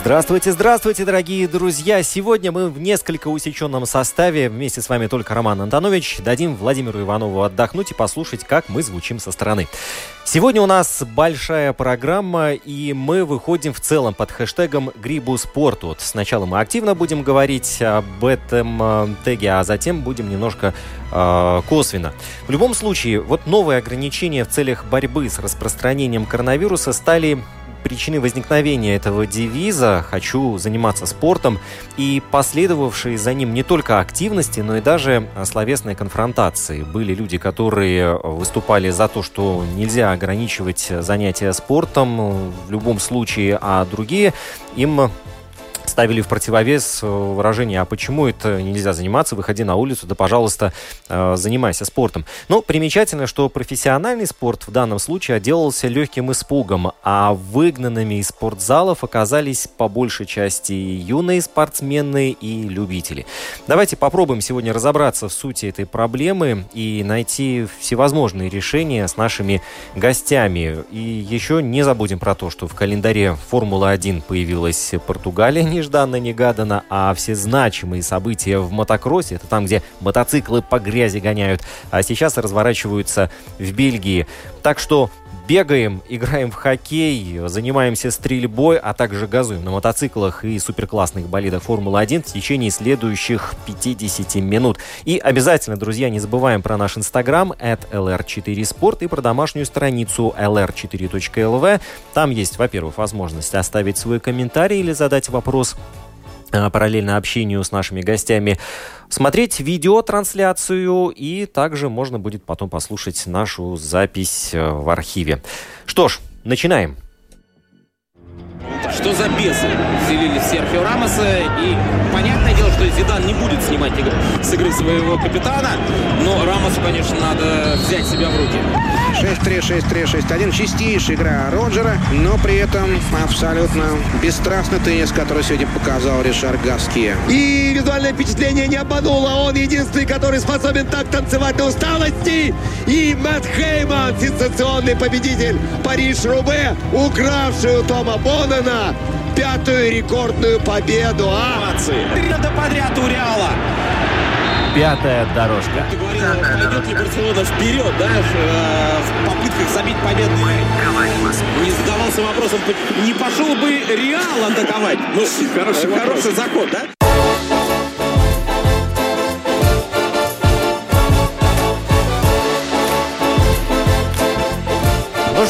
Здравствуйте, здравствуйте, дорогие друзья! Сегодня мы в несколько усеченном составе, вместе с вами только Роман Антонович, дадим Владимиру Иванову отдохнуть и послушать, как мы звучим со стороны. Сегодня у нас большая программа, и мы выходим в целом под хэштегом «Грибу спорт». Вот сначала мы активно будем говорить об этом э, теге, а затем будем немножко э, косвенно. В любом случае, вот новые ограничения в целях борьбы с распространением коронавируса стали причины возникновения этого девиза «Хочу заниматься спортом» и последовавшие за ним не только активности, но и даже словесные конфронтации. Были люди, которые выступали за то, что нельзя ограничивать занятия спортом в любом случае, а другие им ставили в противовес э, выражение, а почему это нельзя заниматься, выходи на улицу, да, пожалуйста, э, занимайся спортом. Но примечательно, что профессиональный спорт в данном случае отделался легким испугом, а выгнанными из спортзалов оказались по большей части юные спортсмены и любители. Давайте попробуем сегодня разобраться в сути этой проблемы и найти всевозможные решения с нашими гостями. И еще не забудем про то, что в календаре Формула-1 появилась Португалия нежданно-негаданно, а все значимые события в мотокроссе, это там, где мотоциклы по грязи гоняют, а сейчас разворачиваются в Бельгии. Так что бегаем, играем в хоккей, занимаемся стрельбой, а также газуем на мотоциклах и суперклассных болидах Формулы-1 в течение следующих 50 минут. И обязательно, друзья, не забываем про наш инстаграм at lr4sport и про домашнюю страницу lr4.lv. Там есть, во-первых, возможность оставить свой комментарий или задать вопрос параллельно общению с нашими гостями, смотреть видеотрансляцию и также можно будет потом послушать нашу запись э, в архиве. Что ж, начинаем. Что за бесы вселили Серхио Рамоса и понятное дело, что Зидан не будет снимать игры, с игры своего капитана, но Рамосу, конечно, надо взять себя в руки. 6-3, 6-3, 6-1. Чистейшая игра Роджера, но при этом абсолютно бесстрастный теннис, который сегодня показал Ришар Гаски. И визуальное впечатление не обмануло. Он единственный, который способен так танцевать на усталости. И Мэтт Хейман, сенсационный победитель Париж-Рубе, укравший у Тома Боннена пятую рекордную победу. А? Три года подряд у Реала. Пятая дорожка. Ты говорил, пойдет ли Барселона вперед, да, э, в попытках забить победный. Не задавался вопросом, не пошел бы Реал атаковать. Ну, хороший, хороший заход, да?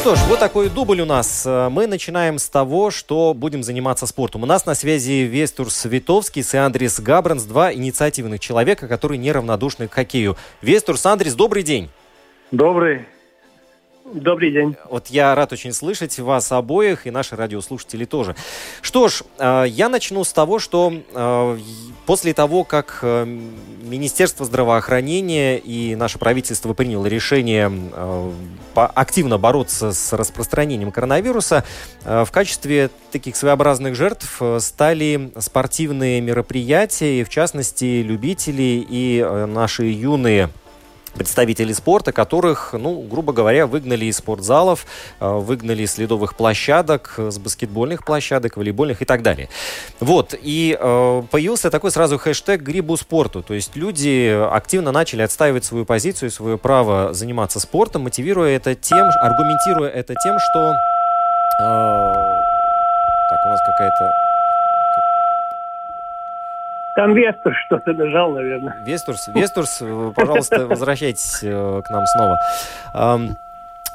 Что ж, вот такой дубль у нас. Мы начинаем с того, что будем заниматься спортом. У нас на связи Вестур Световский и Андрес Габранс, два инициативных человека, которые неравнодушны к хоккею. Вестур, Андрес, добрый день. Добрый. Добрый день. Вот я рад очень слышать вас обоих и наши радиослушатели тоже. Что ж, э, я начну с того, что э, после того, как э, Министерство здравоохранения и наше правительство приняло решение активно бороться с распространением коронавируса, в качестве таких своеобразных жертв стали спортивные мероприятия, и в частности любители и наши юные представителей спорта, которых, ну, грубо говоря, выгнали из спортзалов, э, выгнали из ледовых площадок, с баскетбольных площадок, волейбольных и так далее. Вот, и э, появился такой сразу хэштег «Грибу спорту», то есть люди активно начали отстаивать свою позицию, свое право заниматься спортом, мотивируя это тем, аргументируя это тем, что... Э, так, у нас какая-то там Вестур что-то нажал, наверное. Вестурс, Вестурс, пожалуйста, возвращайтесь э, к нам снова.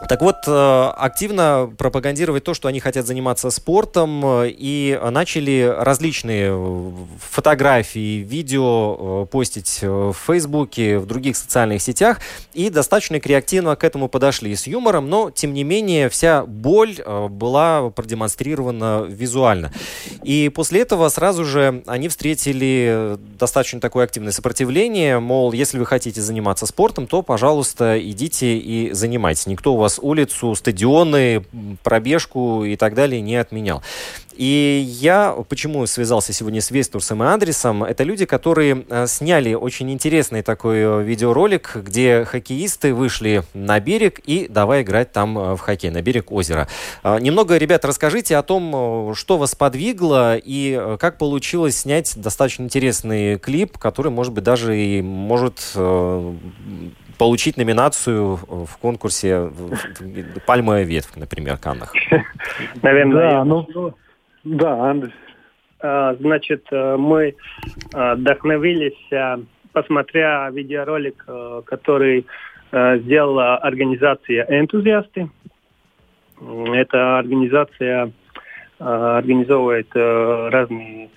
Так вот, э, активно пропагандировать то, что они хотят заниматься спортом, э, и начали различные э, фотографии, видео постить в Фейсбуке, в других социальных сетях, и достаточно креативно к этому подошли с юмором, но, тем не менее, вся боль была продемонстрирована визуально. И после этого сразу же они встретили достаточно такое активное сопротивление, мол, если вы хотите заниматься спортом, то, пожалуйста, идите и занимайтесь. Никто у вас вас улицу, стадионы, пробежку и так далее не отменял. И я почему связался сегодня с Вестурсом и Андресом? Это люди, которые э, сняли очень интересный такой э, видеоролик, где хоккеисты вышли на берег и давай играть там э, в хоккей, на берег озера. Немного, ребят, расскажите о том, что вас подвигло и как получилось снять достаточно интересный клип, который, может быть, даже и может получить номинацию в конкурсе «Пальмовая ветвь», например, Каннах? Наверное, да, ну, да, Андрей. А, значит, э, мы а, вдохновились, а, посмотря видеоролик, который сделала организация «Энтузиасты». Эта организация организовывает разные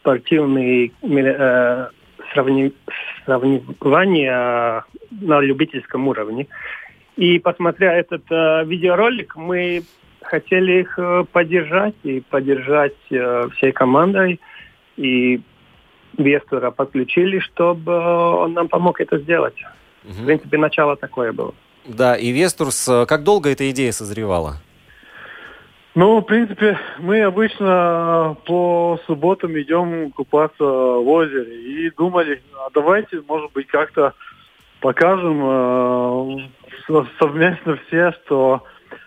спортивные сравнивания на любительском уровне. И посмотря этот э, видеоролик, мы хотели их э, поддержать и поддержать э, всей командой. И Вестура подключили, чтобы он нам помог это сделать. Угу. В принципе, начало такое было. Да, и Вестурс, как долго эта идея созревала? Ну, в принципе, мы обычно по субботам идем купаться в озере и думали, а давайте, может быть, как-то покажем э, совместно все, что,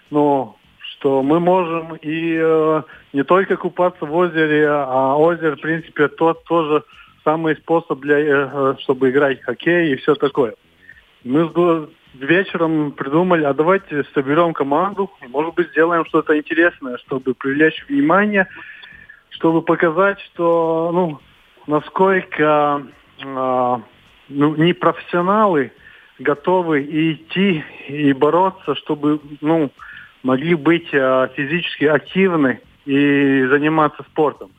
ну, что мы можем и э, не только купаться в озере, а озеро, в принципе, тот тоже самый способ для, э, чтобы играть в хоккей и все такое. Мы вечером придумали, а давайте соберем команду, может быть, сделаем что-то интересное, чтобы привлечь внимание, чтобы показать, что, ну, насколько э, ну, не профессионалы готовы идти и бороться, чтобы, ну, могли быть э, физически активны и заниматься спортом.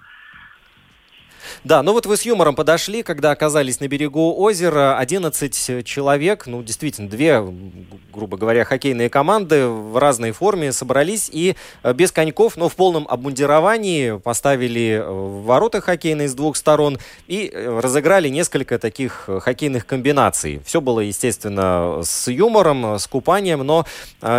Да, ну вот вы с юмором подошли, когда оказались на берегу озера. 11 человек, ну действительно, две, грубо говоря, хоккейные команды в разной форме собрались и э, без коньков, но в полном обмундировании поставили э, ворота хоккейные с двух сторон и э, разыграли несколько таких хоккейных комбинаций. Все было, естественно, с юмором, с купанием, но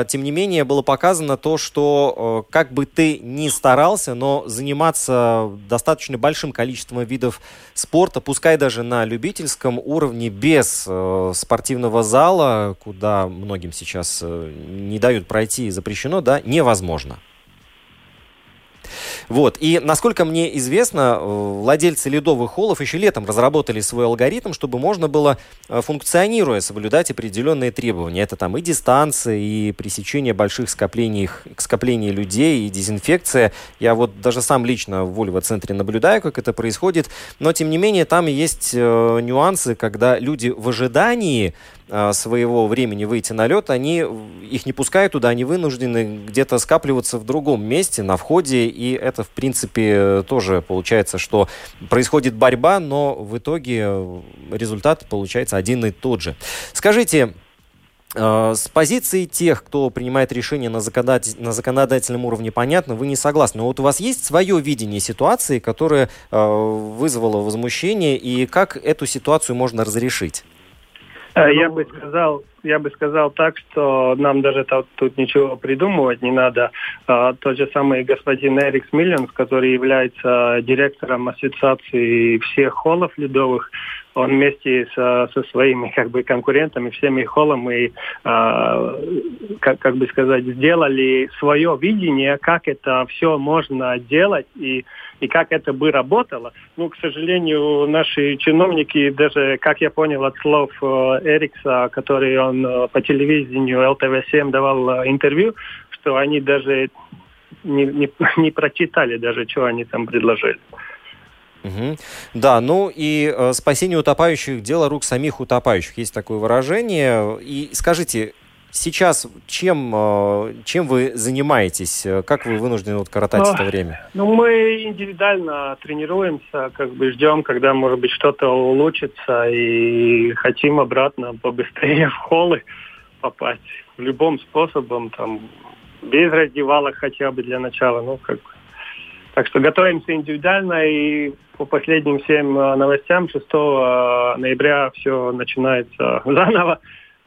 тем не менее было показано то, что как бы ты ни старался, но заниматься достаточно большим количеством видов спорта, пускай даже на любительском уровне, без э, спортивного зала, куда многим сейчас э, не дают пройти, запрещено, да, невозможно. Вот. И, насколько мне известно, э, владельцы ледовых холлов еще летом разработали свой алгоритм, чтобы можно было, э, функционируя, соблюдать определенные требования. Это там и дистанция, и пресечение больших скоплений, скоплений людей, и дезинфекция. Я вот даже сам лично в Вольво-центре наблюдаю, как это происходит. Но, тем не менее, там есть э, нюансы, когда люди в ожидании своего времени выйти на лед, они их не пускают туда, они вынуждены где-то скапливаться в другом месте, на входе, и это, в принципе, тоже получается, что происходит борьба, но в итоге результат получается один и тот же. Скажите, а, с позиции тех, кто принимает решения на, законодатель, на законодательном уровне, понятно, вы не согласны. Но вот у вас есть свое видение ситуации, которое э, вызвало возмущение, и как эту ситуацию можно разрешить? Э, я бы сказал, я бы сказал так, что нам даже тут, ничего придумывать не надо. А, тот же самый господин Эрикс Миллионс, который является директором ассоциации всех холлов ледовых, он вместе со, со своими как бы конкурентами, всеми холлами, э, как, как бы сказать, сделали свое видение, как это все можно делать и и как это бы работало. Ну, к сожалению, наши чиновники, даже, как я понял от слов э, Эрикса, который он э, по телевидению ЛТВ-7 давал э, интервью, что они даже не, не, не прочитали даже, что они там предложили. Угу. Да, ну и э, спасение утопающих – дело рук самих утопающих. Есть такое выражение. И скажите, сейчас чем, э, чем вы занимаетесь? Как вы вынуждены вот коротать ну, это время? Ну, мы индивидуально тренируемся, как бы ждем, когда, может быть, что-то улучшится, и хотим обратно побыстрее в холлы попасть. Любым способом, там, без раздевалок хотя бы для начала, ну, как так что готовимся индивидуально, и по последним всем э, новостям 6 э, ноября все начинается заново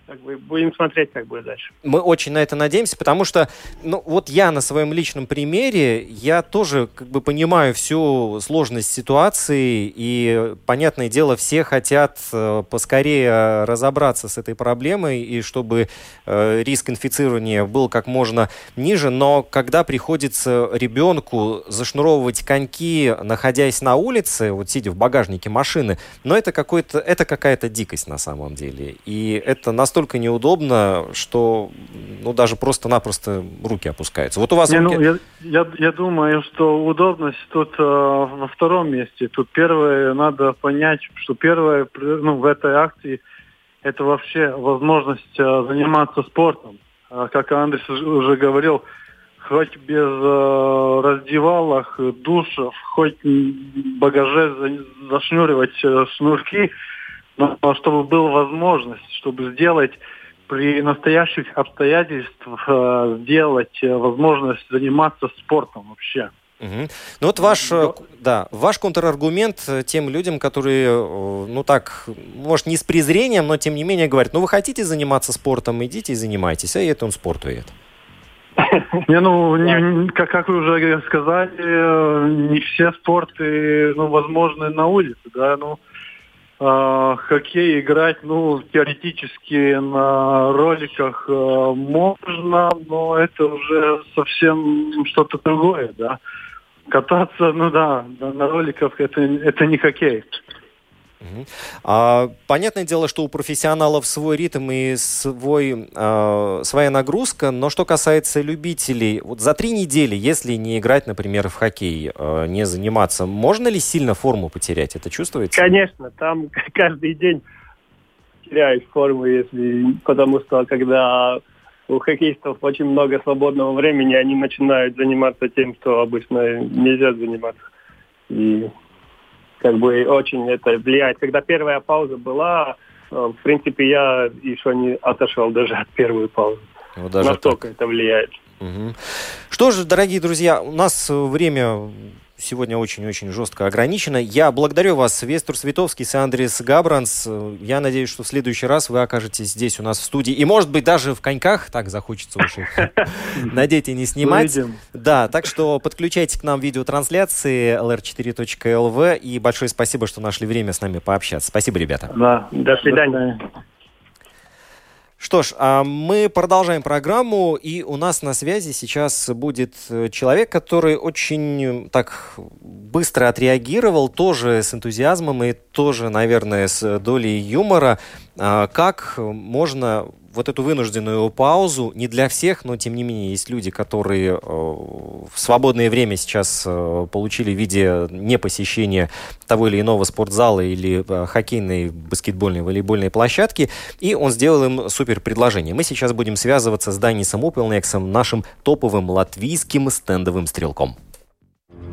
как бы будем смотреть, как будет дальше. Мы очень на это надеемся, потому что, ну, вот я на своем личном примере, я тоже как бы понимаю всю сложность ситуации, и, понятное дело, все хотят э, поскорее разобраться с этой проблемой, и чтобы э, риск инфицирования был как можно ниже, но когда приходится ребенку зашнуровывать коньки, находясь на улице, вот сидя в багажнике машины, но это какой-то, это какая-то дикость на самом деле, и это настолько настолько неудобно, что ну, даже просто-напросто руки опускаются. Вот у вас... Не, руки... ну, я, я, я думаю, что удобность тут э, во втором месте. Тут первое, надо понять, что первое ну, в этой акции это вообще возможность э, заниматься спортом. Э, как Андрей уже говорил, хоть без э, раздевалок, душев, хоть багаже за, зашнуривать э, шнурки, но чтобы была возможность, чтобы сделать при настоящих обстоятельствах э, сделать э, возможность заниматься спортом вообще. Угу. Ну вот ваш, э, да, ваш контраргумент тем людям, которые, ну так, может не с презрением, но тем не менее говорят, ну вы хотите заниматься спортом, идите и занимайтесь, а это он спортует. Не, ну, не, как, как вы уже сказали, не все спорты, ну, возможны на улице, да, ну, э, хоккей играть, ну, теоретически на роликах э, можно, но это уже совсем что-то другое, да. Кататься, ну да, на роликах это, это не хоккей. А, понятное дело, что у профессионалов свой ритм и свой, а, своя нагрузка, но что касается любителей, вот за три недели, если не играть, например, в хоккей, а, не заниматься, можно ли сильно форму потерять? Это чувствуется? Конечно, там каждый день теряешь форму, если, потому что когда у хоккеистов очень много свободного времени, они начинают заниматься тем, что обычно нельзя заниматься. И как бы очень это влияет. Когда первая пауза была, э, в принципе, я еще не отошел даже от первой паузы. Вот даже Настолько так. это влияет. Угу. Что же, дорогие друзья, у нас время сегодня очень-очень жестко ограничено. Я благодарю вас, Вестур Световский, Андрес Габранс. Я надеюсь, что в следующий раз вы окажетесь здесь у нас в студии. И, может быть, даже в коньках. Так захочется уж их надеть и не снимать. Да, так что подключайте к нам видеотрансляции lr4.lv. И большое спасибо, что нашли время с нами пообщаться. Спасибо, ребята. Да, до свидания. Что ж, а мы продолжаем программу, и у нас на связи сейчас будет э, человек, который очень так быстро отреагировал, тоже с энтузиазмом и тоже, наверное, с долей юмора, а, как можно вот эту вынужденную паузу, не для всех, но тем не менее есть люди, которые э, в свободное время сейчас э, получили в виде непосещения того или иного спортзала или э, хоккейной, баскетбольной, волейбольной площадки, и он сделал им супер предложение. Мы сейчас будем связываться с Данисом Упелнексом, нашим топовым латвийским стендовым стрелком.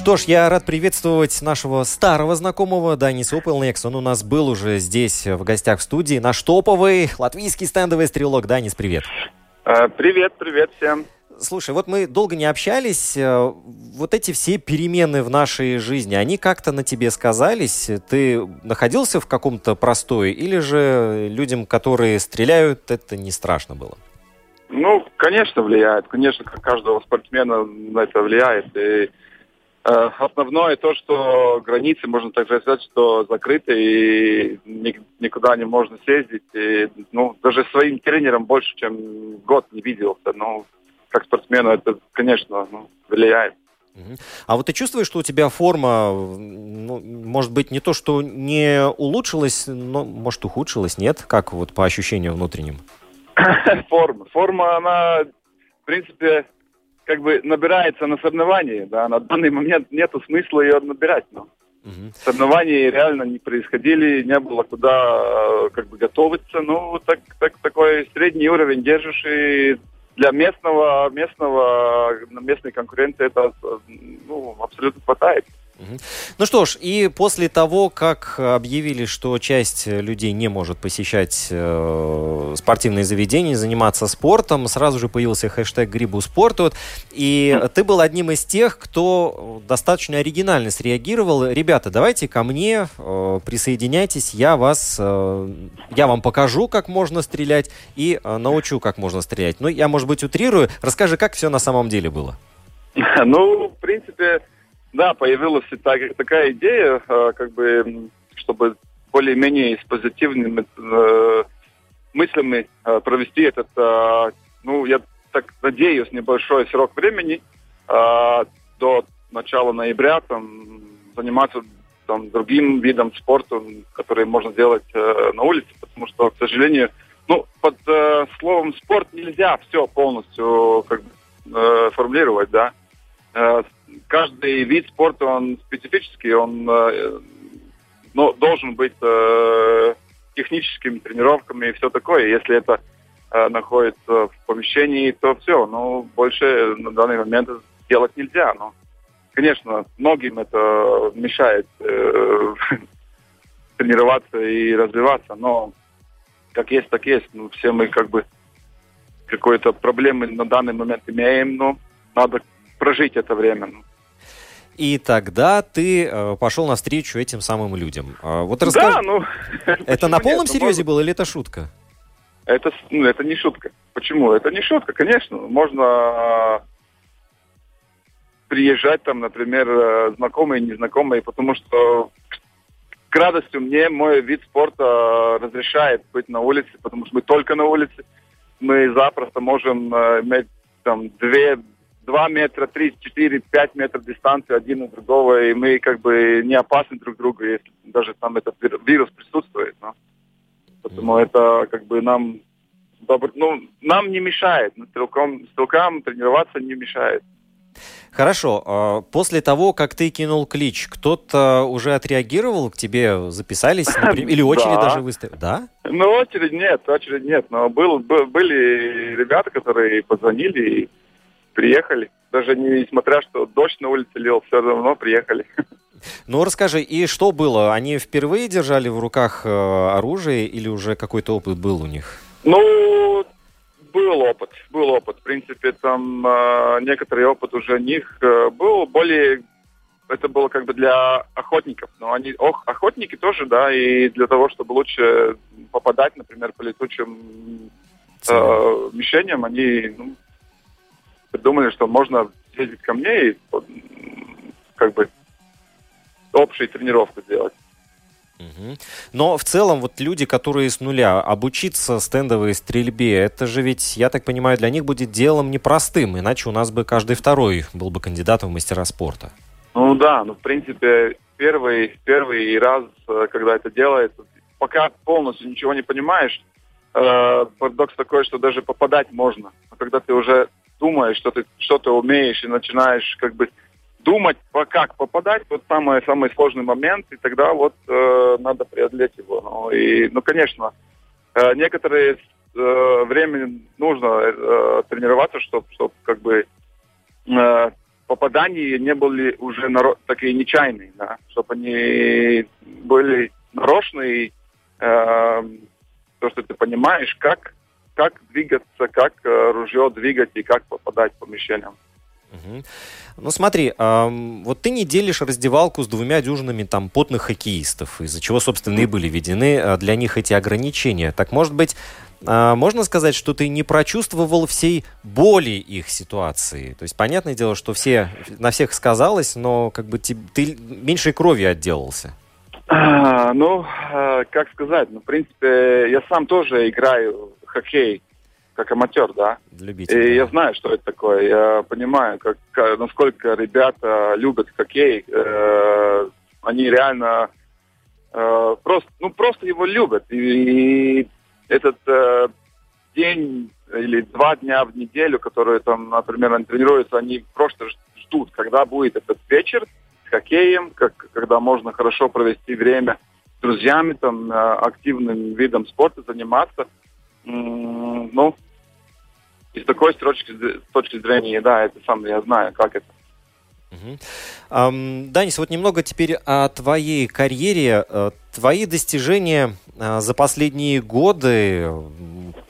Что ж, я рад приветствовать нашего старого знакомого Даниса Опелнекс. Он у нас был уже здесь в гостях в студии. Наш топовый латвийский стендовый стрелок. Данис, привет. А, привет, привет всем. Слушай, вот мы долго не общались. Э, вот эти все перемены в нашей жизни, они как-то на тебе сказались? Ты находился в каком-то простое? Или же людям, которые стреляют, это не страшно было? Ну, конечно, влияет. Конечно, как каждого спортсмена на это влияет. И основное то, что границы, можно так сказать, что закрыты и никуда не можно съездить. И, ну, даже своим тренером больше, чем год не виделся. Ну, как спортсмену это, конечно, ну, влияет. А вот ты чувствуешь, что у тебя форма, ну, может быть, не то, что не улучшилась, но, может, ухудшилась, нет? Как вот по ощущениям внутренним? Форма. Форма, она, в принципе, как бы набирается на соревновании, да, на данный момент нету смысла ее набирать, но угу. соревнования реально не происходили, не было куда э, как бы готовиться, ну, так, так, такой средний уровень держишь, и для местного, местного, местной конкуренции это ну, абсолютно хватает. Ну что ж, и после того, как объявили, что часть людей не может посещать э, спортивные заведения, заниматься спортом, сразу же появился хэштег «Грибу спорту». И ты был одним из тех, кто достаточно оригинально среагировал. Ребята, давайте ко мне, э, присоединяйтесь, я вас, э, я вам покажу, как можно стрелять, и э, научу, как можно стрелять. Ну, я, может быть, утрирую. Расскажи, как все на самом деле было. Ну, в принципе, да, появилась так, такая идея, э, как бы, чтобы более-менее с позитивными э, мыслями э, провести этот, э, ну, я так надеюсь, небольшой срок времени э, до начала ноября, там, заниматься там, другим видом спорта, который можно делать э, на улице, потому что, к сожалению, ну, под э, словом спорт нельзя все полностью как бы, э, формулировать, да. Э, каждый вид спорта, он специфический, он но должен быть э, техническими тренировками и все такое. Если это находится в помещении, то все, ну, больше на данный момент делать нельзя. Но, конечно, многим это мешает тренироваться и развиваться, но как есть, так есть. Ну, все мы как бы какой-то проблемы на данный момент имеем, но надо прожить это время. Ну. И тогда ты э, пошел навстречу этим самым людям. Э, вот расскажи, да, ну... Это на полном нет, серьезе было или это шутка? Это, ну, это не шутка. Почему? Это не шутка, конечно. Можно э, приезжать там, например, э, знакомые, незнакомые, потому что к радости мне мой вид спорта разрешает быть на улице, потому что мы только на улице. Мы запросто можем иметь там две 2 метра, 3, 4, 5 метров дистанции один от другого, и мы как бы не опасны друг другу, если даже там этот вирус присутствует. Но. Поэтому mm-hmm. это как бы нам добр... ну, нам не мешает, стрелкам, стрелкам тренироваться не мешает. Хорошо. А после того, как ты кинул клич, кто-то уже отреагировал к тебе, записались, например, или очередь да. даже выставили? Да? Ну, очередь нет, очередь нет. Но был, был, были ребята, которые позвонили и приехали. Даже несмотря, что дождь на улице лил, все равно приехали. Ну, расскажи, и что было? Они впервые держали в руках э, оружие или уже какой-то опыт был у них? Ну, был опыт, был опыт. В принципе, там э, некоторый опыт уже у них э, был. Более это было как бы для охотников. Но они ох, охотники тоже, да, и для того, чтобы лучше попадать, например, по летучим э, мишеням, они ну, придумали, что можно ездить ко мне и как бы общую тренировку сделать. Но в целом вот люди, которые с нуля обучиться стендовой стрельбе, это же ведь, я так понимаю, для них будет делом непростым, иначе у нас бы каждый второй был бы кандидатом в мастера спорта. Ну да, ну в принципе первый, первый раз, э, когда это делается, пока полностью ничего не понимаешь, э, парадокс такой, что даже попадать можно. А когда ты уже думаешь, что ты что-то умеешь и начинаешь как бы думать, как попадать, вот самый, самый сложный момент, и тогда вот э, надо преодолеть его. Ну, и, ну конечно, э, некоторые э, время нужно э, тренироваться, чтобы чтоб, как бы э, попадания не были уже наро- такие нечаянные, да, чтобы они были нарочные, э, то, что ты понимаешь, как как двигаться, как э, ружье двигать и как попадать в помещение. Угу. Ну смотри, э, вот ты не делишь раздевалку с двумя дюжинами там потных хоккеистов, из-за чего, собственно, и были введены э, для них эти ограничения. Так может быть, э, можно сказать, что ты не прочувствовал всей боли их ситуации? То есть, понятное дело, что все, на всех сказалось, но как бы ты, ты меньшей крови отделался. А, ну, э, как сказать, ну, в принципе, я сам тоже играю хоккей как аматер, да. Любитель. И да. я знаю, что это такое. Я понимаю, как, насколько ребята любят хоккей. Э, они реально э, просто, ну, просто его любят. И, и этот э, день или два дня в неделю, которые там, например, они тренируются, они просто ждут, когда будет этот вечер с хоккеем, как, когда можно хорошо провести время с друзьями, там, активным видом спорта заниматься. Ну, и с такой точки, точки зрения, да, это сам я знаю, как это. Мгм. Ам, Данис, вот немного теперь о твоей карьере. Э, Твои достижения э, за последние годы,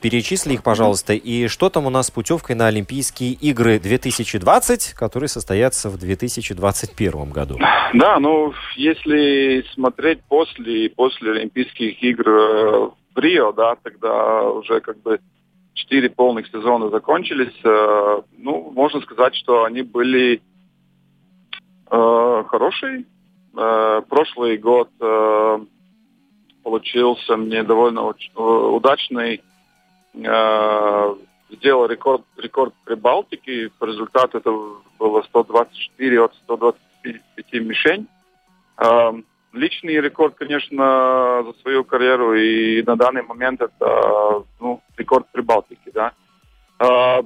перечисли их, пожалуйста, и что там у нас с путевкой на Олимпийские игры 2020, которые состоятся в 2021 году? Да, ну, если смотреть после, после Олимпийских игр э, в Рио, да, тогда уже как бы четыре полных сезона закончились. э, Ну, можно сказать, что они были э, хорошие. Э, Прошлый год э, получился мне довольно э, удачный. Э, Сделал рекорд, рекорд Прибалтики. По результату это было 124 от 125 мишень. Э, Личный рекорд, конечно, за свою карьеру, и на данный момент это ну, рекорд Прибалтики, да. Э,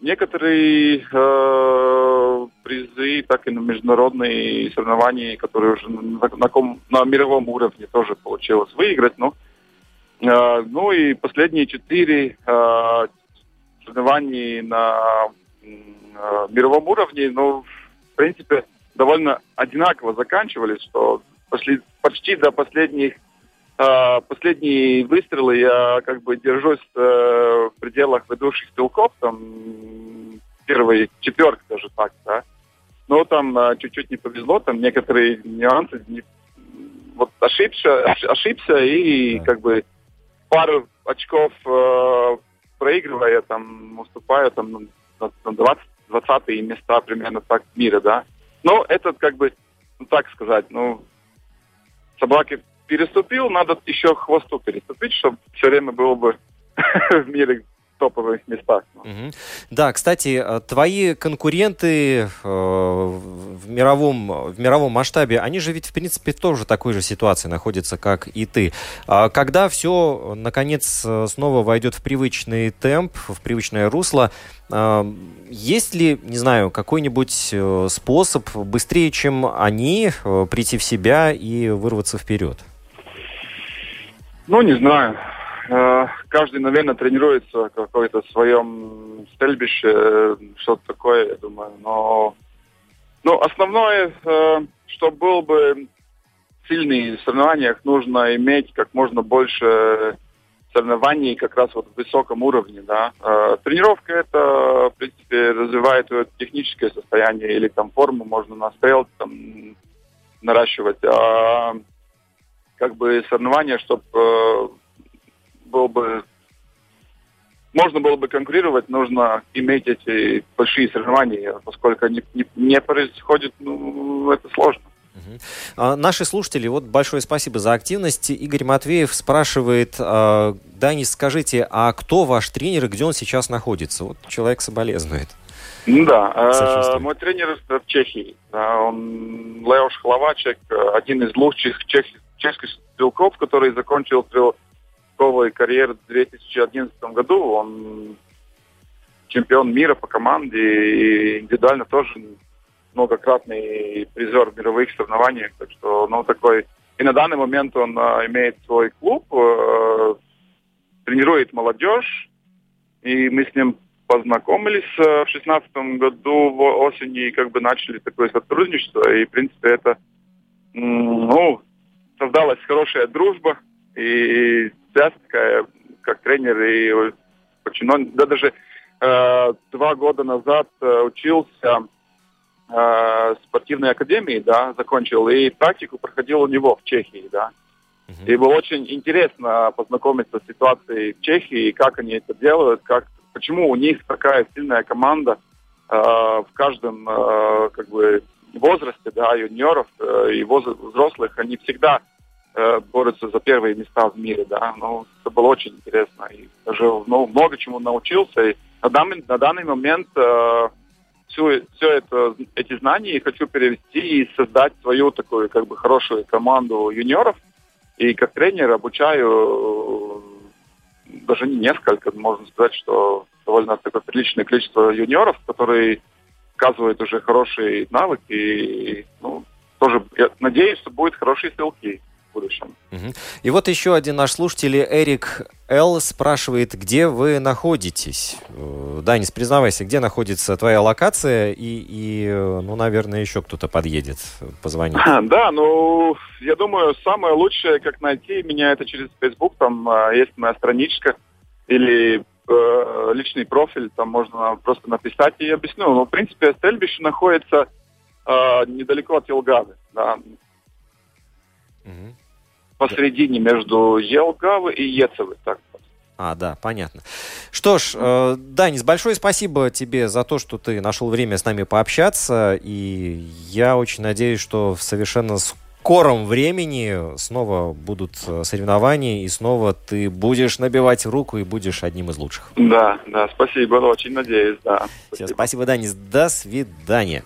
Некоторые э, призы, так и на международные соревнования, которые уже на, на, ком- на мировом уровне тоже получилось выиграть. Ну, э, ну и последние четыре э, соревнования на э, мировом уровне, ну, в принципе, довольно одинаково заканчивались, что пошли почти до последних э, последние выстрелы я как бы держусь э, в пределах ведущих стрелков, там первый четверка даже так, да. Но там э, чуть-чуть не повезло, там некоторые нюансы, не- вот ошибся, ош- ошибся и Да. как бы пару очков э, проигрывая, там уступаю там на, на 20, 20 места примерно так в мире, да. Но этот как бы, ну так сказать, ну собаки переступил, надо еще хвосту переступить, чтобы все время было бы в мире топовых местах. Мгм. Да, кстати, э, твои конкуренты э, в мировом, в мировом масштабе, они же ведь, в принципе, тоже в такой же ситуации находятся, как и ты. А Когда все, наконец, э, снова войдет в привычный темп, в привычное русло, э, есть ли, не знаю, какой-нибудь э, способ быстрее, чем они, прийти в себя и вырваться вперед? Ну, не знаю. Э, Каждый, наверное, тренируется в какой-то своем стрельбище, э, что-то такое, я думаю. Но ну, основное, э, что был бы сильный в соревнованиях, нужно иметь как можно больше соревнований как раз вот в высоком уровне, да. Тренировка это, в принципе, развивает техническое состояние или там форму можно на стрел там наращивать. А как бы соревнования, чтобы был бы можно было бы конкурировать, нужно иметь эти большие соревнования, поскольку они не, не происходит, ну, это сложно. А, Наши слушатели, вот большое спасибо за активность. Игорь Матвеев спрашивает, а, Данис, скажите, а кто ваш тренер и где он сейчас находится? Вот человек соболезнует. Ну да, э, мой тренер в Чехии, он Леош Хловачек, э, один из лучших чех, чешских стрелков, который закончил стрелковую карьеру в 2011 году. Он чемпион мира по команде и индивидуально тоже многократный призер мировых соревнованиях. Так что, ну, такой... И на данный момент он э, имеет свой клуб, э, тренирует молодежь, и мы с ним познакомились э, в шестнадцатом году в осени и как бы начали такое сотрудничество. И, в принципе, это, ну, создалась хорошая дружба и связь такая как тренер и подчинен. Да даже э, два года назад э, учился э, в спортивной академии, да, закончил, и практику проходил у него в Чехии, да. И было очень интересно познакомиться с ситуацией в Чехии, как они это делают, как, почему у них такая сильная команда э, в каждом э, как бы возрасте, да, юниоров э, и воз, взрослых, они всегда э, борются за первые места в мире, да. Ну, это было очень интересно. И даже ну, много чему научился. И на данный, на данный момент э, всю, все это, эти знания хочу перевести и создать свою такую как бы хорошую команду юниоров. И как тренер обучаю э, даже не несколько, можно сказать, что довольно такое приличное количество юниоров, которые показывают уже хорошие навыки. И, ну, тоже я надеюсь, что будут хорошие стрелки в будущем. И вот еще один наш слушатель, Эрик Л. спрашивает, где вы находитесь? Э, Данис, признавайся, где находится твоя локация? И, и ну, наверное, еще кто-то подъедет, позвонит. Да, ну, я думаю, самое лучшее, как найти меня, это через Facebook. Там э, есть моя страничка или э, личный профиль, там можно просто написать и объясню. Ну, в принципе, Стельбиш находится э, недалеко от Елгавы, да. Мгм. Посередине между Елгавы и Ецевой, так. А, да, понятно. Что ж, э, Данис, большое спасибо тебе за то, что ты нашел время с нами пообщаться. И я очень надеюсь, что в совершенно скором времени снова будут э, соревнования, и снова ты будешь набивать руку и будешь одним из лучших. Да, да, спасибо, очень надеюсь, да. Все, спасибо, Данис. До свидания.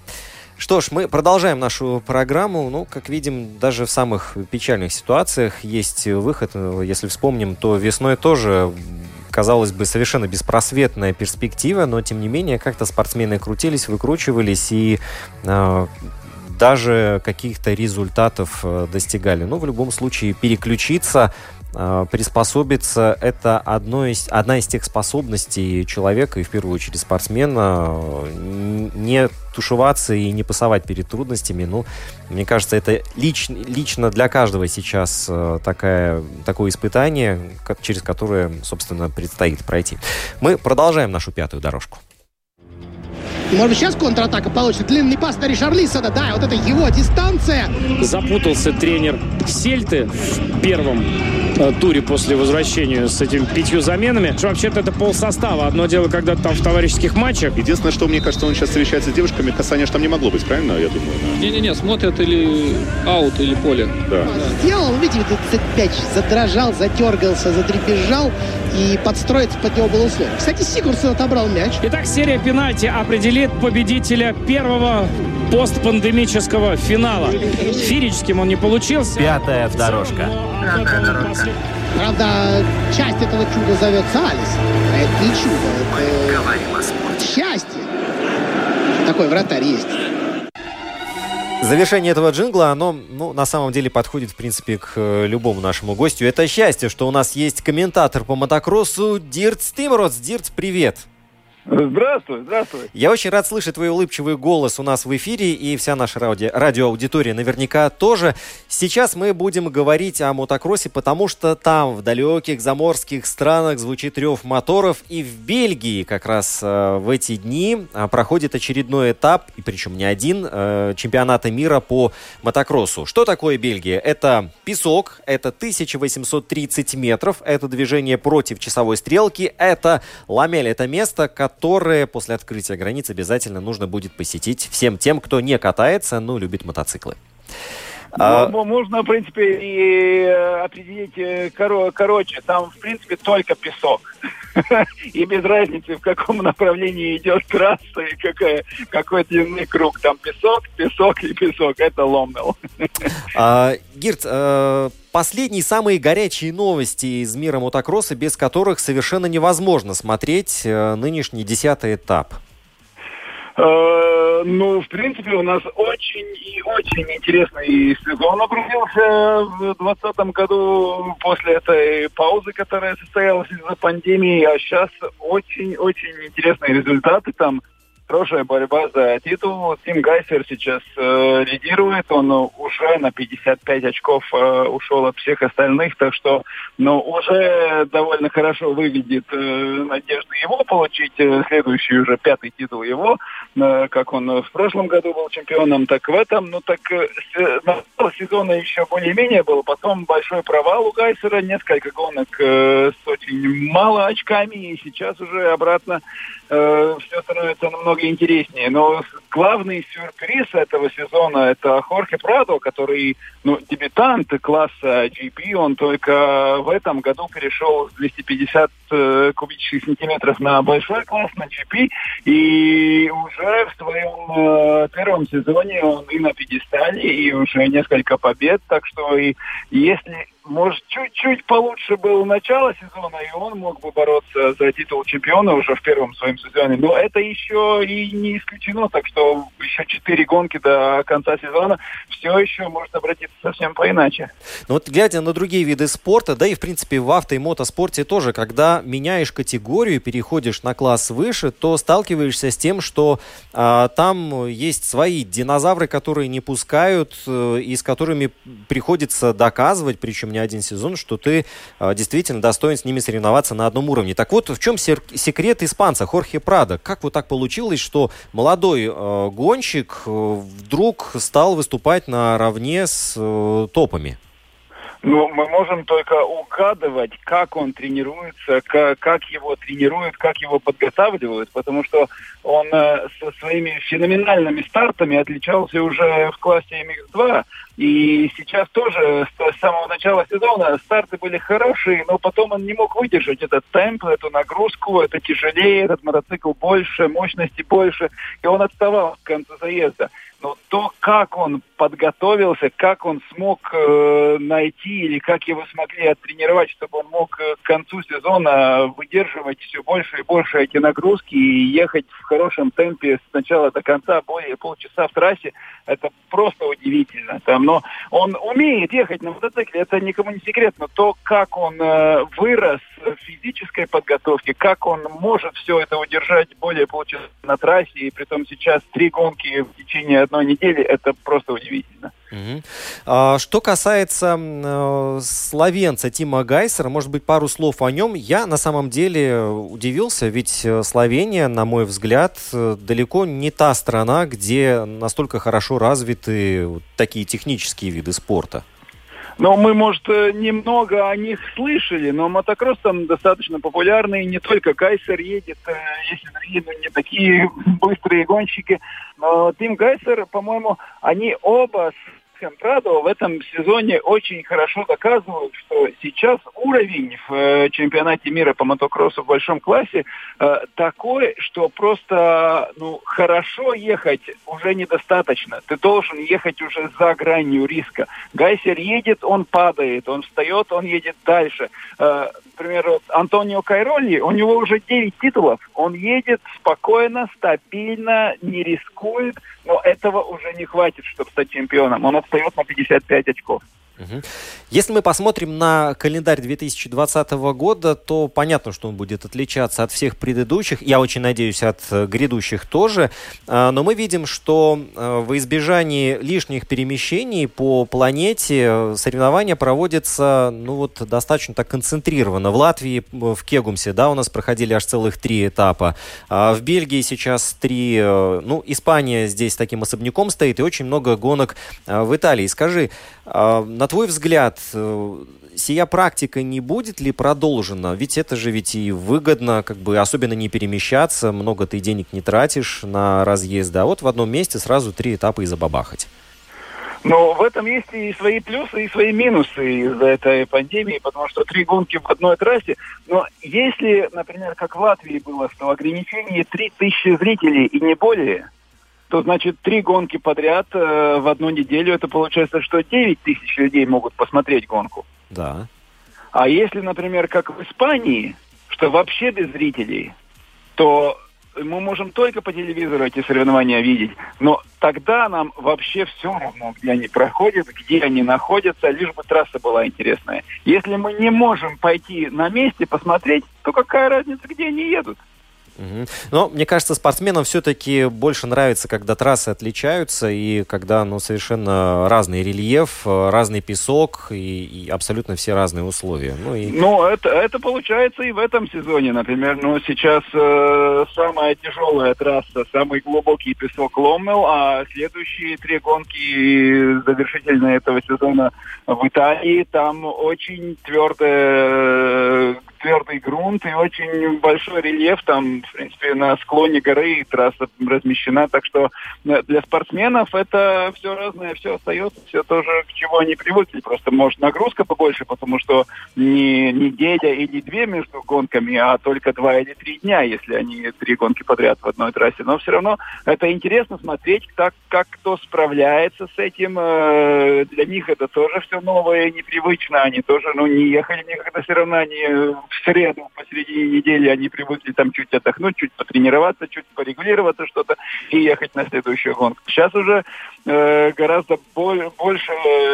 Что ж, мы продолжаем нашу программу. Ну, как видим, даже в самых печальных ситуациях есть выход. Если вспомним, то весной тоже казалось бы, совершенно беспросветная перспектива, но тем не менее как-то спортсмены крутились, выкручивались и э, даже каких-то результатов э, достигали. Но в любом случае переключиться приспособиться – это одно из, одна из тех способностей человека, и в первую очередь спортсмена, э, не тушеваться и не пасовать перед трудностями. Ну, мне кажется, это лич, лично для каждого сейчас э, такая, такое испытание, через которое, собственно, предстоит пройти. Мы продолжаем нашу пятую дорожку. Может быть, сейчас контратака получится. Длинный пас на Ришарлисона. Да, вот это его дистанция. Запутался тренер Сельты в первом э, туре после возвращения с этими пятью заменами. Что вообще-то это пол состава. Одно дело, когда там в товарищеских матчах. Единственное, что мне кажется, он сейчас встречается с девушками, касания же там не могло быть, правильно, я думаю? да? Не-не-не, смотрят или аут, или поле. Да. Сделал, видите, этот мяч задрожал, затергался, задребезжал, и подстроиться под него было условие. Кстати, Сигурсон отобрал мяч. Итак, серия пенальти определит победителя первого постпандемического финала. Фирическим он не получился. Пятая дорожка. Правда, часть этого чуда зовется Алис. А это не чудо, это счастье. Такой вратарь есть. Завершение этого джингла, оно, ну, на самом деле подходит, в принципе, к э, любому нашему гостю. Это счастье, что у нас есть комментатор по мотокроссу Дирт Стимротс. Дирт, привет! Здравствуй, здравствуй. Я очень рад слышать твой улыбчивый голос у нас в эфире, и вся наша ради... радиоаудитория наверняка тоже. Сейчас мы будем говорить о мотокроссе, потому что там, в далеких заморских странах, звучит рев моторов, и в Бельгии как раз э, в эти дни э, проходит очередной этап, и причем не один, э, чемпионата мира по мотокроссу. Что такое Бельгия? Это песок, это 1830 метров, это движение против часовой стрелки, это ламель, это место, которое после открытия границ обязательно нужно будет посетить всем тем, кто не катается, но любит мотоциклы. А, Ну, можно, в принципе, и э, определить э, коро- короче. Там, в принципе, только песок. И без разницы, в каком направлении идет трасса и какая, какой длинный круг. Там песок, песок и песок. Это ломнел. а, Гирт, э, последние самые горячие новости из мира мотокросса, без которых совершенно невозможно смотреть э, нынешний десятый этап. Э, Ну, в принципе, у нас очень и очень интересный сезон обрубился в 2020 году после этой паузы, которая состоялась из-за пандемии. А сейчас очень-очень интересные результаты там. Хорошая борьба за титул. Тим Гайсер сейчас э, лидирует, он уже на 55 очков э, ушел от всех остальных, так что ну, уже довольно хорошо выглядит э, надежда его получить э, следующий уже пятый титул его, э, как он в прошлом году был чемпионом, так в этом, ну так э, начало сезона еще более-менее был, потом большой провал у Гайсера, несколько гонок э, с очень мало очками, и сейчас уже обратно э, все становится намного интереснее. Но главный сюрприз этого сезона это Хорхе Прадо, который ну, дебютант класса GP. Он только в этом году перешел с 250 э, кубических сантиметров на большой класс, на GP. И уже в своем э, первом сезоне он и на пьедестале, и уже несколько побед. Так что и если может, чуть-чуть получше было начало сезона, и он мог бы бороться за титул чемпиона уже в первом своем сезоне. Но это еще и не исключено, так что еще четыре гонки до конца сезона все еще может обратиться совсем поиначе. Ну вот глядя на другие виды спорта, да и в принципе в авто и мотоспорте тоже, когда меняешь категорию, переходишь на класс выше, то сталкиваешься с тем, что а, там есть свои динозавры, которые не пускают э, и с которыми приходится доказывать, причем не один сезон, что ты э, действительно достоин с ними соревноваться на одном уровне. Так вот, в чем секрет испанца Хорхе Прада? Как вот так получилось, что молодой э, гонщик э, вдруг стал выступать наравне с э, топами? Ну, мы можем только угадывать, как он тренируется, как, как его тренируют, как его подготавливают, потому что он э, со своими феноменальными стартами отличался уже в классе MX2, и сейчас тоже с, самого начала сезона старты были хорошие, но потом он не мог выдержать этот темп, эту нагрузку, это тяжелее, этот мотоцикл больше, мощности больше, и он отставал к концу заезда. Но то, как он подготовился, как он смог э, найти или как его смогли оттренировать, чтобы он мог э, к концу сезона выдерживать все больше и больше эти нагрузки и ехать в хорошем темпе с начала до конца более полчаса в трассе, это просто удивительно. Там, но он умеет ехать на мотоцикле, это никому не секрет, но то, как он э, вырос в физической подготовке, как он может все это удержать более полчаса на трассе, и при том сейчас три гонки в течение одной недели, это просто удивительно. А, что касается э, словенца Тима Гайсера, может быть, пару слов о нем. Я на самом деле удивился, ведь э, Словения, на мой взгляд, э, далеко не та страна, где настолько хорошо развиты такие технические виды спорта. Но мы, может, немного о них слышали, но мотокросс там достаточно популярный. Не только Гайсер едет, если другие, ну, не такие быстрые гонщики. Но Тим Гайсер, по-моему, они оба Прадо в этом сезоне очень хорошо доказывают, что сейчас уровень в э, чемпионате мира по мотокроссу в большом классе э, такой, что просто ну, хорошо ехать уже недостаточно. Ты должен ехать уже за гранью риска. Гайсер едет, он падает, он встает, он едет дальше. Э, например, вот Антонио Кайроли, у него уже 9 титулов. Он едет спокойно, стабильно, не рискует, но этого уже не хватит, чтобы стать чемпионом. Он отстает на 55 очков. Если мы посмотрим на календарь 2020 года, то понятно, что он будет отличаться от всех предыдущих. Я очень надеюсь, от э, грядущих тоже. А, но мы видим, что э, в избежании лишних перемещений по планете э, соревнования проводятся ну, вот, достаточно так концентрированно. В Латвии, в Кегумсе, да, у нас проходили аж целых три этапа. А в Бельгии сейчас три. Ну, Испания здесь таким особняком стоит, и очень много гонок в Италии. Скажи, на твой взгляд, э, сия практика не будет ли продолжена? Ведь это же ведь и выгодно, как бы особенно не перемещаться, много ты денег не тратишь на разъезды, а вот в одном месте сразу три этапа и забабахать. Но в этом есть и свои плюсы, и свои минусы из-за этой пандемии, потому что три гонки в одной трассе. Но если, например, как в Латвии было, что ограничение 3000 зрителей и не более, то значит три гонки подряд э, в одну неделю, это получается, что 9 тысяч людей могут посмотреть гонку. Да. А если, например, как в Испании, что вообще без зрителей, то мы можем только по телевизору эти соревнования видеть, но тогда нам вообще все равно, где они проходят, где они находятся, лишь бы трасса была интересная. Если мы не можем пойти на месте посмотреть, то какая разница, где они едут? Угу. Но мне кажется, спортсменам все-таки больше нравится, когда трассы отличаются и когда ну, совершенно разный рельеф, разный песок и, и абсолютно все разные условия. Ну, и... ну это, это получается и в этом сезоне, например. Ну, сейчас э, самая тяжелая трасса, самый глубокий песок Ломмел, а следующие три гонки завершительные этого сезона в Италии, там очень твердая твердый грунт и очень большой рельеф. Там, в принципе, на склоне горы трасса размещена. Так что э, для спортсменов это все разное, все остается, все тоже к чему они привыкли. Просто, может, нагрузка побольше, потому что не неделя или две между гонками, а только два или три дня, если они три гонки подряд в одной трассе. Но все равно это интересно смотреть, так, как кто справляется с этим. Э, для них это тоже все новое и непривычно. Они тоже ну, не ехали никогда все равно, они в среду посередине недели они привыкли там чуть отдохнуть, чуть потренироваться, чуть порегулироваться что-то и ехать на следующую гонку. Сейчас уже э, гораздо боль, больше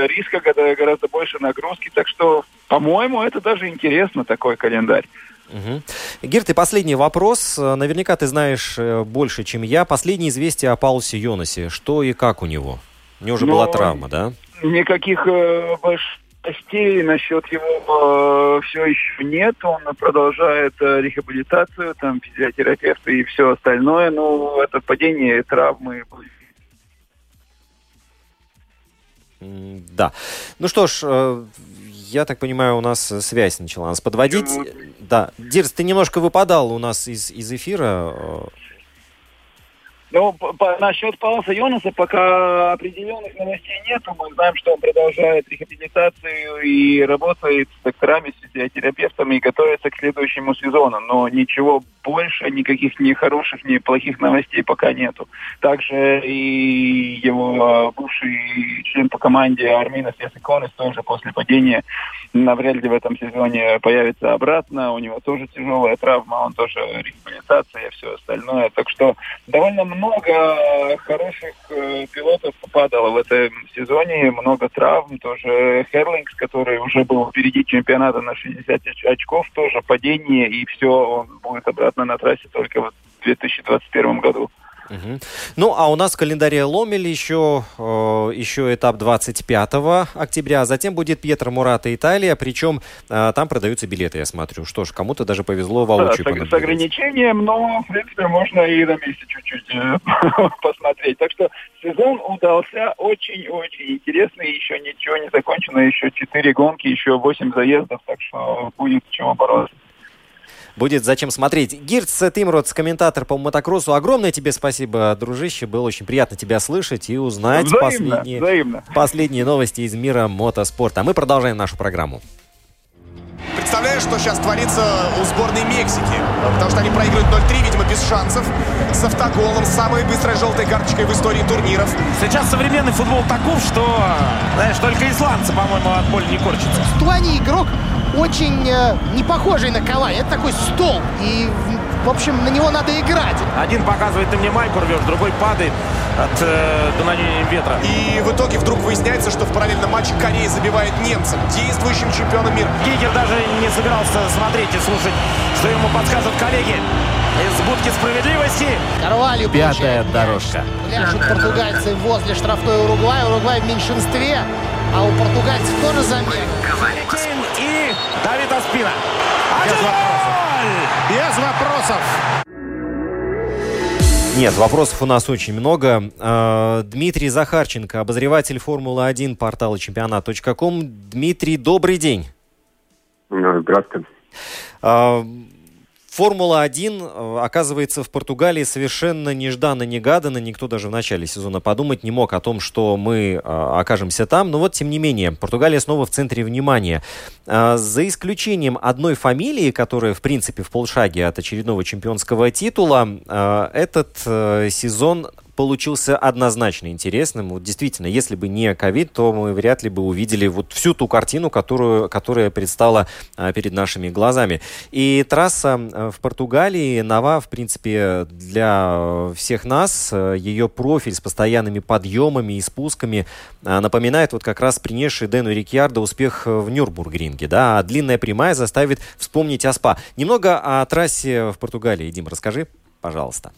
риска, гораздо больше нагрузки, так что, по-моему, это даже интересно такой календарь. Угу. Гирт, и последний вопрос. Наверняка ты знаешь э, больше, чем я. Последнее известие о Паулсе Йонасе. Что и как у него? У него уже Но была травма, да? Никаких э, Новостей насчет его э, все еще нет. Он продолжает э, рехабилитацию, там физиотерапевты и все остальное. Ну, это падение, травмы. Да. Ну что ж, э, я так понимаю, у нас связь начала нас подводить. Да. Дирс, ты немножко выпадал у нас из, из эфира. Ну, по, насчет Пауса Йонаса пока определенных новостей нет. Мы знаем, что он продолжает рехабилитацию и работает с докторами, с физиотерапевтами и готовится к следующему сезону. Но ничего больше, никаких ни хороших, ни плохих новостей пока нету. Также и его бывший член по команде Армина Сесиконес тоже после падения навряд ли в этом сезоне появится обратно. У него тоже тяжелая травма, он тоже рехабилитация и все остальное. Так что довольно много хороших э, пилотов попадало в этом сезоне, много травм. Тоже Херлингс, который уже был впереди чемпионата на 60 очков, тоже падение, и все, он будет обратно на трассе только в 2021 году. Угу. Ну, а у нас в календаре Ломель еще, э, еще этап 25 октября, а затем будет Пьетро Мурата Италия, причем э, там продаются билеты, я смотрю. Что ж, кому-то даже повезло воочию да, с, с ограничением, но, в принципе, можно и на месте чуть-чуть э, посмотреть. Так что сезон удался очень-очень интересный, еще ничего не закончено, еще 4 гонки, еще 8 заездов, так что будет чего бороться будет зачем смотреть. Гирц Тимротс, комментатор по мотокроссу. Огромное тебе спасибо, дружище. Было очень приятно тебя слышать и узнать взаимно, последние, взаимно. последние новости из мира мотоспорта. А мы продолжаем нашу программу. Представляешь, что сейчас творится у сборной Мексики? Потому что они проигрывают 0-3, видимо, без шансов. С автоголом, самой быстрой желтой карточкой в истории турниров. Сейчас современный футбол таков, что, знаешь, только исландцы, по-моему, от боли не корчатся. В Туане игрок очень э, не похожий на Кавай. Это такой стол. И, в общем, на него надо играть. Один показывает, ты мне майку рвешь, другой падает от э, дуновения ветра. И в итоге вдруг выясняется, что в параллельном матче Корея забивает немцам, действующим чемпионом мира. Гигер даже не собирался смотреть и слушать, что ему подсказывают коллеги из будки справедливости. Карвалью Пятая дорожка. Пляшут португальцы возле штрафной Уругвая. Уругвай в меньшинстве, а у португальцев тоже замена. И Давид Аспина. Без вопросов. Без вопросов. Нет, вопросов у нас очень много. А, Дмитрий Захарченко, обозреватель Формулы-1 портала чемпионат.ком. Дмитрий, добрый день. Здравствуйте. А, Формула-1, э, оказывается, в Португалии совершенно нежданно-негаданно. Никто даже в начале сезона подумать не мог о том, что мы э, окажемся там. Но вот, тем не менее, Португалия снова в центре внимания. Э, за исключением одной фамилии, которая, в принципе, в полшаге от очередного чемпионского титула, этот сезон получился однозначно интересным. Вот действительно, если бы не ковид, то мы вряд ли бы увидели вот всю ту картину, которую, которая предстала а, перед нашими глазами. И трасса в Португалии нова, в принципе, для всех нас. Ее профиль с постоянными подъемами и спусками а, напоминает вот как раз принесший Дэну Рикьярдо успех в Нюрбургринге. Да? А длинная прямая заставит вспомнить о СПА. Немного о трассе в Португалии. Дим, расскажи, пожалуйста.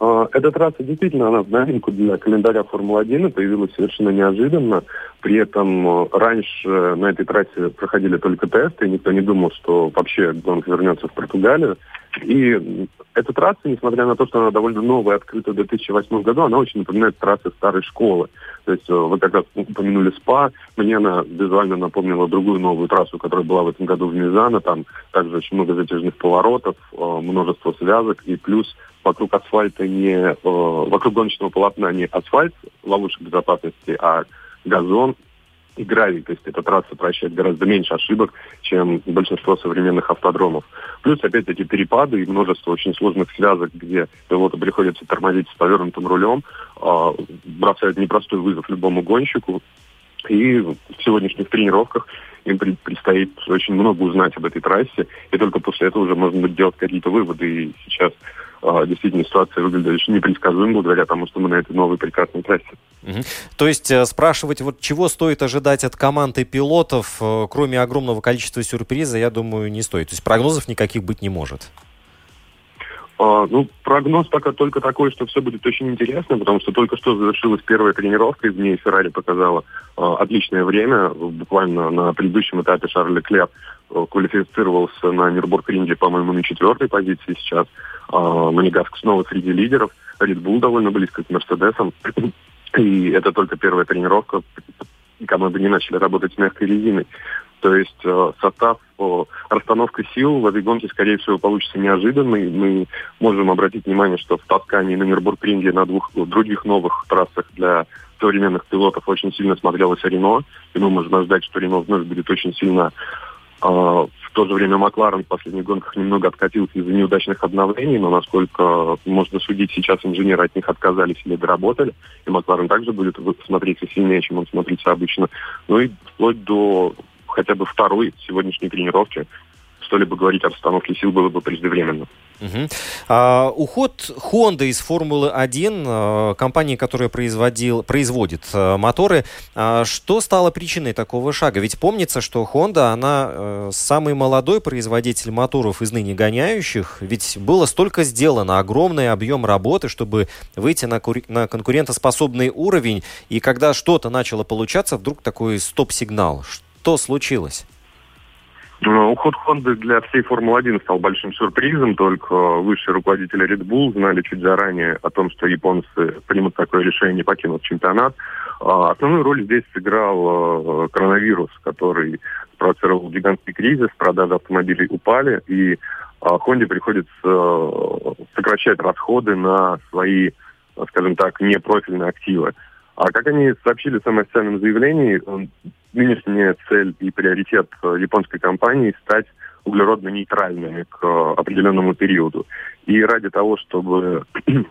А, эта трасса действительно, она в новинку для календаря Формулы-1 появилась совершенно неожиданно. При этом э, раньше на этой трассе проходили только тесты, и никто не думал, что вообще гонка вернется в Португалию. И эта трасса, несмотря на то, что она довольно новая, открыта в 2008 году, она очень напоминает трассы старой школы. То есть э, вы как раз упомянули СПА, мне она визуально напомнила другую новую трассу, которая была в этом году в Мизано. Там также очень много затяжных поворотов, э, множество связок и плюс вокруг асфальта не... Э, вокруг гоночного полотна не асфальт, ловушек безопасности, а газон и гравий. То есть эта трасса прощает гораздо меньше ошибок, чем большинство современных автодромов. Плюс опять эти перепады и множество очень сложных связок, где пилоту приходится тормозить с повернутым рулем, э, бросают непростой вызов любому гонщику. И в сегодняшних тренировках им предстоит очень много узнать об этой трассе, и только после этого уже можно будет делать какие-то выводы. И сейчас действительно ситуация выглядит очень непредсказуемо благодаря тому, что мы на этой новой прекрасной трассе. Угу. То есть э, спрашивать, вот чего стоит ожидать от команды пилотов, э, кроме огромного количества сюрприза, я думаю, не стоит. То есть прогнозов никаких быть не может. А, ну, прогноз пока только такой, что все будет очень интересно, потому что только что завершилась первая тренировка, из нее Феррари показала а, отличное время. Буквально на предыдущем этапе Шарль Леклер а, квалифицировался на Нюрбург-ринге, по-моему, на четвертой позиции сейчас. А, Манигаск снова среди лидеров. Red Bull довольно близко к Мерседесам. И это только первая тренировка. Команды не начали работать с мягкой резиной. То есть э, состав, расстановка сил в этой гонке, скорее всего, получится неожиданной. Мы можем обратить внимание, что в Тоскане и на Нюрбургринге на двух других новых трассах для современных пилотов очень сильно смотрелось Рено. И мы можем ожидать, что Рено вновь будет очень сильно в то же время Макларен в последних гонках немного откатился из-за неудачных обновлений, но насколько можно судить, сейчас инженеры от них отказались или доработали, и Макларен также будет смотреться сильнее, чем он смотрится обычно. Ну и вплоть до хотя бы второй сегодняшней тренировки что-либо говорить о расстановке сил было бы преждевременно. Угу. А, уход Honda из Формулы-1, а, компании, которая производил, производит а, моторы, а, что стало причиной такого шага? Ведь помнится, что Honda, она а, самый молодой производитель моторов из ныне гоняющих, ведь было столько сделано, огромный объем работы, чтобы выйти на, кури- на конкурентоспособный уровень, и когда что-то начало получаться, вдруг такой стоп-сигнал что случилось? Ну, уход Honda для всей Формулы-1 стал большим сюрпризом, только высшие руководители Red Bull знали чуть заранее о том, что японцы примут такое решение и покинут чемпионат. А, основную роль здесь сыграл э, коронавирус, который спровоцировал гигантский кризис, продажи автомобилей упали, и Honda приходится э, сокращать расходы на свои, скажем так, непрофильные активы. А как они сообщили в своем официальном заявлении, нынешняя цель и приоритет э, японской компании стать углеродно-нейтральными к э, определенному периоду. И ради того, чтобы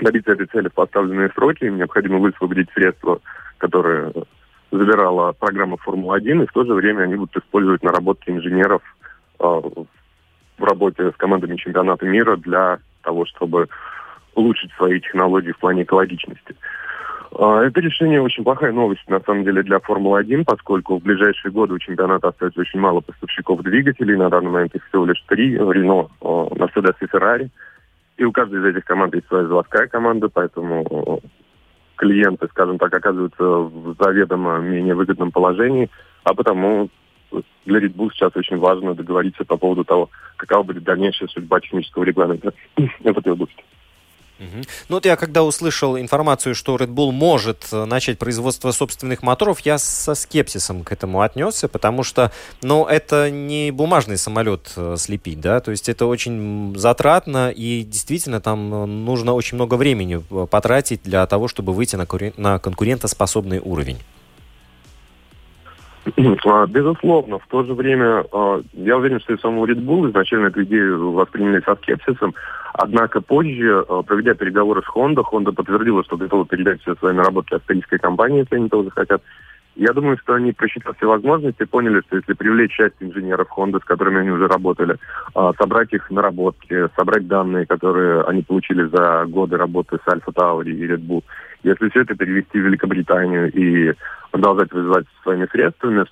добиться этой цели в поставленные сроки, необходимо высвободить средства, которые забирала программа Формула-1, и в то же время они будут использовать наработки инженеров э, в работе с командами чемпионата мира для того, чтобы улучшить свои технологии в плане экологичности. А, это решение очень плохая новость, на самом деле, для Формулы-1, поскольку в ближайшие годы у чемпионата остается очень мало поставщиков двигателей. На данный момент их всего лишь три. Рено, Мерседес и Феррари. И у каждой из этих команд есть своя заводская команда, поэтому клиенты, скажем так, оказываются в заведомо менее выгодном положении, а потому для Red Bull сейчас очень важно договориться по поводу того, какова будет дальнейшая судьба технического регламента в этой области. Ну вот я когда услышал информацию, что Red Bull может э, начать производство собственных моторов, я со скепсисом к этому отнесся, потому что, ну, это не бумажный самолет э, слепить, да, то есть это очень затратно и действительно там э, нужно очень много времени потратить для того, чтобы выйти на конкурентоспособный уровень. А, Безусловно, в то же время а, я уверен, что и самому Red Bull изначально эту идею восприняли со скепсисом, однако позже, а, проведя переговоры с Honda, Honda подтвердила, что готова передать все свои наработки австрийской компании, если они того захотят. Я думаю, что они, просчитав все возможности, поняли, что если привлечь часть инженеров Honda, с которыми они уже работали, собрать их наработки, собрать данные, которые они получили за годы работы с Альфа Таури и Red Bull, если все это перевести в Великобританию и продолжать развивать своими средствами,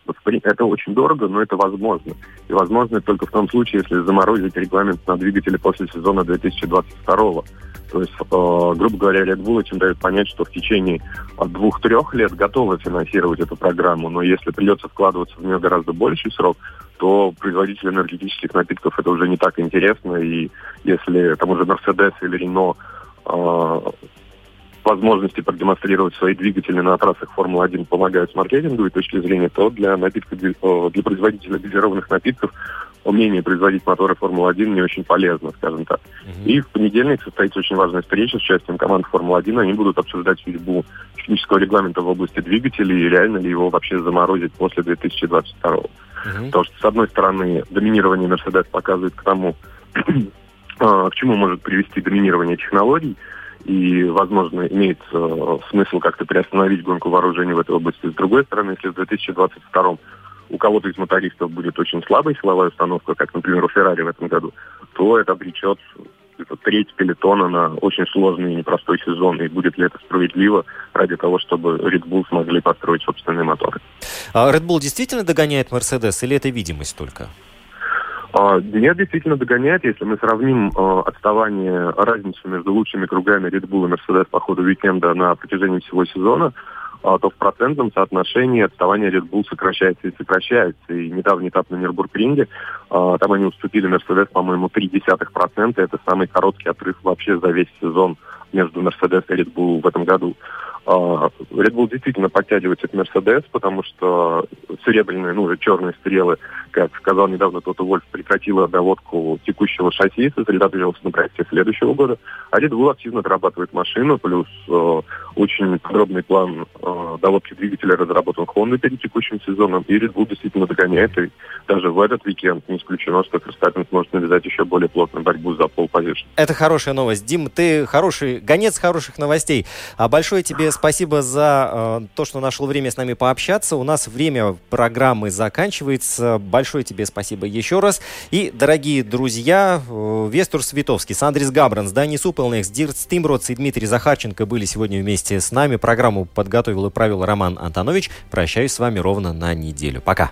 это очень дорого, но это возможно. И возможно только в том случае, если заморозить регламент на двигатели после сезона 2022 то есть, э, грубо говоря, Red Bull этим дает понять, что в течение двух-трех лет готовы финансировать эту программу, но если придется вкладываться в нее гораздо больший срок, то производителям энергетических напитков это уже не так интересно, и если тому же Mercedes или Renault э, возможности продемонстрировать свои двигатели на трассах Формулы-1 помогают с маркетинговой точки зрения, то для напитков, для производителя газированных напитков умение производить моторы Формулы-1 не очень полезно, скажем так. Mm-hmm. И в понедельник состоится очень важная встреча с участием команд Формулы-1. Они будут обсуждать судьбу технического регламента в области двигателей и реально ли его вообще заморозить после 2022 mm-hmm. Потому что, с одной стороны, доминирование Mercedes показывает к тому, а, к чему может привести доминирование технологий, и, возможно, имеет э, смысл как-то приостановить гонку вооружений в этой области. С другой стороны, если в 2022 у кого-то из мотористов будет очень слабая силовая установка, как, например, у Феррари в этом году, то это обречет треть пелетона на очень сложный и непростой сезон. И будет ли это справедливо ради того, чтобы Red Bull смогли построить собственные моторы? А Red Bull действительно догоняет Mercedes или это видимость только? А, нет, действительно догоняет. Если мы сравним э, отставание, разницу между лучшими кругами Red Bull и Mercedes по ходу уикенда на протяжении всего сезона, э, то в процентном соотношении отставание Red Bull сокращается и сокращается. И недавний этап на Нюрбург-ринге, э, там они уступили Mercedes, по-моему, 0,3%. Это самый короткий отрыв вообще за весь сезон между Mercedes и Red Bull в этом году. А, Red Bull действительно подтягивается к Mercedes, потому что серебряные, ну, черные стрелы, как сказал недавно Тото Вольф, прекратила доводку текущего шасси, сосредоточилась на проекте следующего года. А Red Bull активно дорабатывает машину, плюс э, очень подробный план э, доводки двигателя разработан Honda перед текущим сезоном, и Red Bull действительно догоняет, и даже в этот уикенд не исключено, что Verstappen сможет навязать еще более плотную борьбу за пол позицию. Это хорошая новость. Дим, ты хороший гонец хороших новостей. А большое тебе спасибо за э, то, что нашел время с нами пообщаться. У нас время программы заканчивается. Большое тебе спасибо еще раз. И, дорогие друзья, э, Вестур Световский, Сандрис Габранс, Дани Супелнекс, Дирт Стимротс и Дмитрий Захарченко были сегодня вместе с нами. Программу подготовил и правил Роман Антонович. Прощаюсь с вами ровно на неделю. Пока.